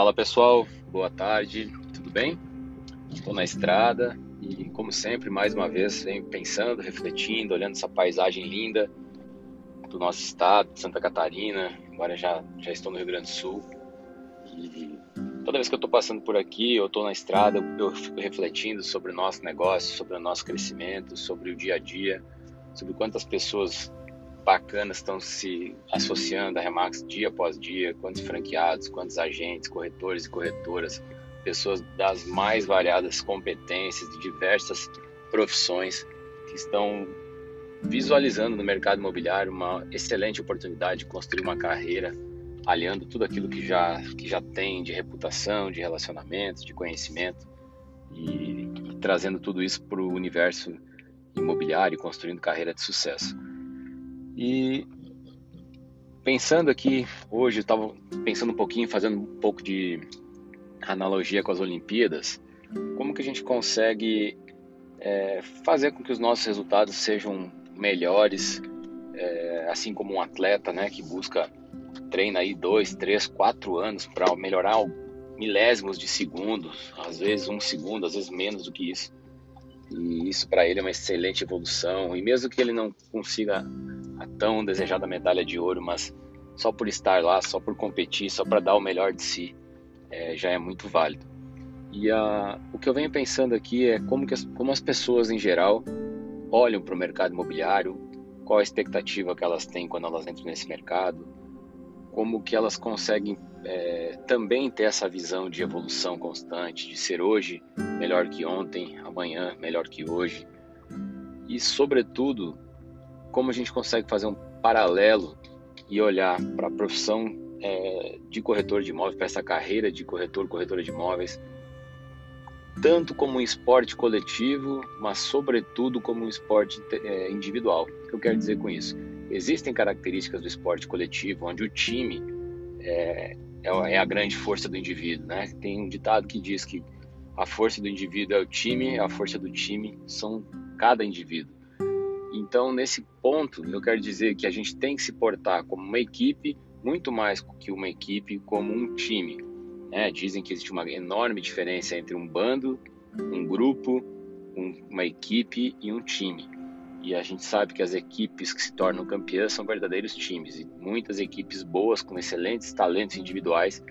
Fala pessoal, boa tarde, tudo bem? Estou na estrada e, como sempre, mais uma vez, venho pensando, refletindo, olhando essa paisagem linda do nosso estado, Santa Catarina. Agora já, já estou no Rio Grande do Sul e toda vez que eu estou passando por aqui, eu estou na estrada, eu fico refletindo sobre o nosso negócio, sobre o nosso crescimento, sobre o dia a dia, sobre quantas pessoas bacanas estão se associando à Remax dia após dia, quantos franqueados, quantos agentes, corretores e corretoras, pessoas das mais variadas competências, de diversas profissões que estão visualizando no mercado imobiliário uma excelente oportunidade de construir uma carreira aliando tudo aquilo que já que já tem de reputação, de relacionamento, de conhecimento e, e trazendo tudo isso para o universo imobiliário, construindo carreira de sucesso. E pensando aqui, hoje estava pensando um pouquinho, fazendo um pouco de analogia com as Olimpíadas, como que a gente consegue é, fazer com que os nossos resultados sejam melhores, é, assim como um atleta né, que busca, treina aí dois, três, quatro anos para melhorar milésimos de segundos, às vezes um segundo, às vezes menos do que isso. E isso para ele é uma excelente evolução. E mesmo que ele não consiga a tão desejada medalha de ouro, mas só por estar lá, só por competir, só para dar o melhor de si, é, já é muito válido. E a, o que eu venho pensando aqui é como, que as, como as pessoas em geral olham para o mercado imobiliário, qual a expectativa que elas têm quando elas entram nesse mercado, como que elas conseguem é, também ter essa visão de evolução constante, de ser hoje melhor que ontem, amanhã melhor que hoje, e sobretudo como a gente consegue fazer um paralelo e olhar para a profissão é, de corretor de imóveis, para essa carreira de corretor, corretora de imóveis, tanto como um esporte coletivo, mas sobretudo como um esporte é, individual. O que eu quero dizer com isso? Existem características do esporte coletivo onde o time é, é, é a grande força do indivíduo, né? Tem um ditado que diz que a força do indivíduo é o time, a força do time são cada indivíduo. Então, nesse ponto, eu quero dizer que a gente tem que se portar como uma equipe, muito mais que uma equipe, como um time. Né? Dizem que existe uma enorme diferença entre um bando, um grupo, um, uma equipe e um time. E a gente sabe que as equipes que se tornam campeãs são verdadeiros times. E muitas equipes boas, com excelentes talentos individuais,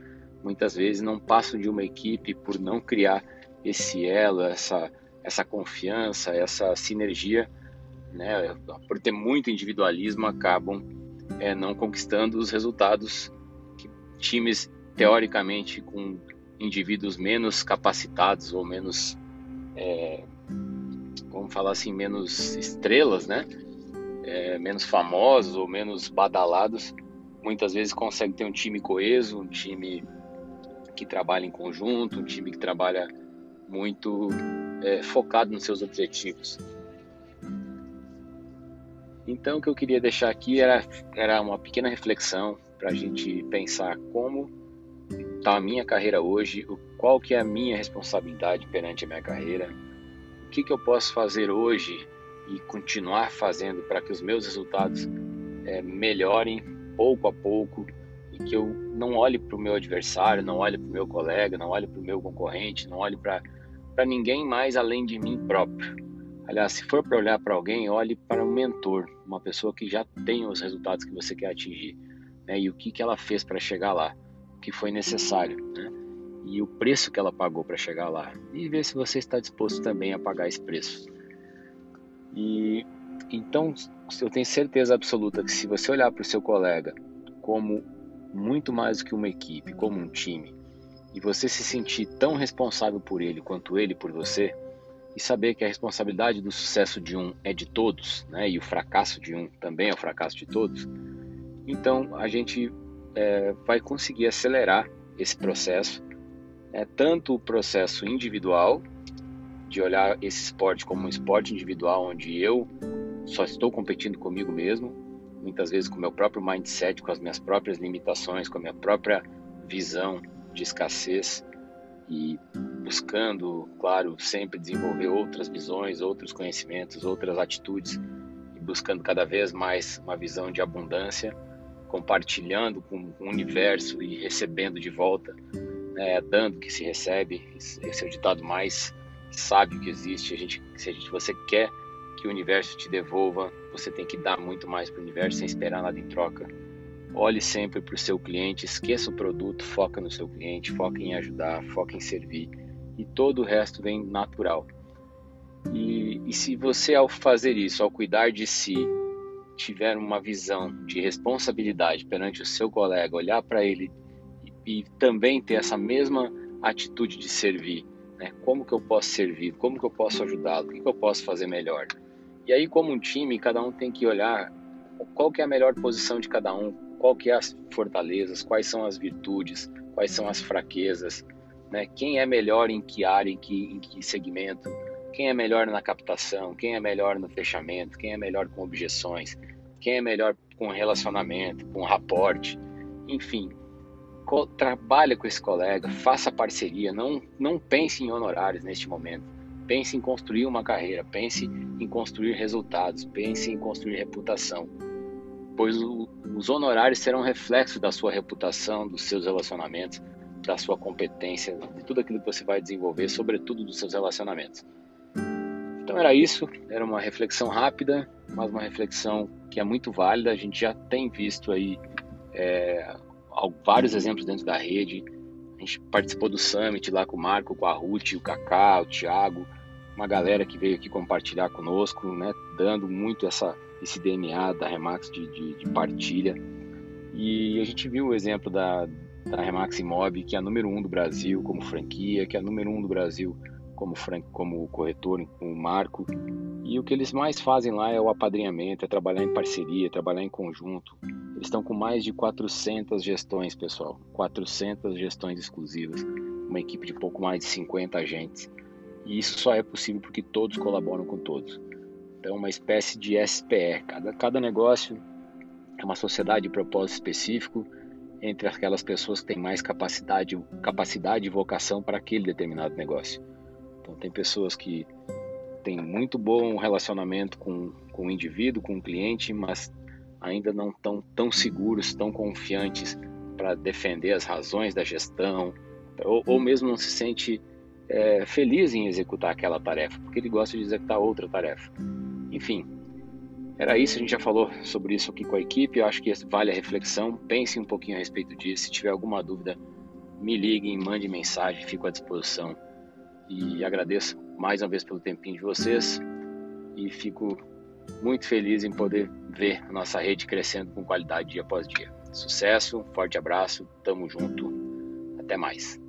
muitas vezes não passam de uma equipe por não criar esse elo, essa, essa confiança, essa sinergia né, por ter muito individualismo, acabam é, não conquistando os resultados que times teoricamente com indivíduos menos capacitados ou menos, é, vamos falar assim, menos estrelas, né, é, menos famosos ou menos badalados, muitas vezes conseguem ter um time coeso, um time que trabalha em conjunto, um time que trabalha muito é, focado nos seus objetivos. Então, o que eu queria deixar aqui era, era uma pequena reflexão para a gente pensar como está a minha carreira hoje, qual que é a minha responsabilidade perante a minha carreira, o que, que eu posso fazer hoje e continuar fazendo para que os meus resultados é, melhorem pouco a pouco e que eu não olhe para o meu adversário, não olhe para o meu colega, não olhe para o meu concorrente, não olhe para ninguém mais além de mim próprio Aliás, se for para olhar para alguém, olhe para um mentor, uma pessoa que já tem os resultados que você quer atingir, né? E o que, que ela fez para chegar lá, o que foi necessário, né? E o preço que ela pagou para chegar lá, e ver se você está disposto também a pagar esse preço. E então, eu tenho certeza absoluta que se você olhar para o seu colega como muito mais do que uma equipe, como um time, e você se sentir tão responsável por ele quanto ele por você, e saber que a responsabilidade do sucesso de um é de todos, né? E o fracasso de um também é o fracasso de todos. Então a gente é, vai conseguir acelerar esse processo, né? tanto o processo individual de olhar esse esporte como um esporte individual onde eu só estou competindo comigo mesmo, muitas vezes com o meu próprio mindset, com as minhas próprias limitações, com a minha própria visão de escassez e buscando, claro, sempre desenvolver outras visões, outros conhecimentos, outras atitudes e buscando cada vez mais uma visão de abundância, compartilhando com o universo e recebendo de volta né, dando que se recebe. Esse é o ditado mais sábio que existe. A gente, se a gente, você quer que o universo te devolva, você tem que dar muito mais para o universo sem esperar nada em troca. Olhe sempre para o seu cliente, esqueça o produto, foca no seu cliente, foca em ajudar, foca em servir e todo o resto vem natural. E, e se você, ao fazer isso, ao cuidar de si, tiver uma visão de responsabilidade perante o seu colega, olhar para ele e, e, também ter essa mesma atitude de servir, né? Como que eu posso servir? Como que eu posso ajudá-lo? O que, que eu posso fazer melhor? E aí, como um time, cada um tem que olhar qual que é a melhor posição de cada um, qual que é as fortalezas, quais são as virtudes, quais são as fraquezas, né? Quem é melhor em que área, em que, em que segmento, quem é melhor na captação, quem é melhor no fechamento, quem é melhor com objeções, quem é melhor com relacionamento, com raporte, enfim, trabalha com esse colega, faça parceria, não, não pense em honorários neste momento. Pense em construir uma carreira, pense em construir resultados, pense em construir reputação. Pois o, os honorários serão reflexo da sua reputação, dos seus relacionamentos, da sua competência, de tudo aquilo que você vai desenvolver, sobretudo dos seus relacionamentos. Então era isso, era uma reflexão rápida, mas uma reflexão que é muito válida. A gente já tem visto aí é, vários exemplos dentro da rede. A gente participou do Summit lá com o Marco, com a Ruth, o Kaká, o Thiago, uma galera que veio aqui compartilhar conosco, né, dando muito essa, esse DNA da Remax de, de, de partilha. E a gente viu o exemplo da, da Remax Imob, que é a número um do Brasil como franquia, que é a número um do Brasil como, fran... como corretor, o Marco. E o que eles mais fazem lá é o apadrinhamento, é trabalhar em parceria, é trabalhar em conjunto. Eles estão com mais de 400 gestões, pessoal. 400 gestões exclusivas. Uma equipe de pouco mais de 50 agentes. E isso só é possível porque todos colaboram com todos. Então, uma espécie de SPR. Cada, cada negócio é uma sociedade de propósito específico entre aquelas pessoas que têm mais capacidade, capacidade e vocação para aquele determinado negócio. Então, tem pessoas que têm muito bom relacionamento com, com o indivíduo, com o cliente, mas ainda não estão tão seguros, tão confiantes para defender as razões da gestão, ou, ou mesmo não se sente é, feliz em executar aquela tarefa, porque ele gosta de executar outra tarefa. Enfim, era isso, a gente já falou sobre isso aqui com a equipe, eu acho que vale a reflexão, pense um pouquinho a respeito disso, se tiver alguma dúvida, me liguem, mande mensagem, fico à disposição e agradeço mais uma vez pelo tempinho de vocês e fico muito feliz em poder ver a nossa rede crescendo com qualidade dia após dia. Sucesso, forte abraço, tamo junto, até mais.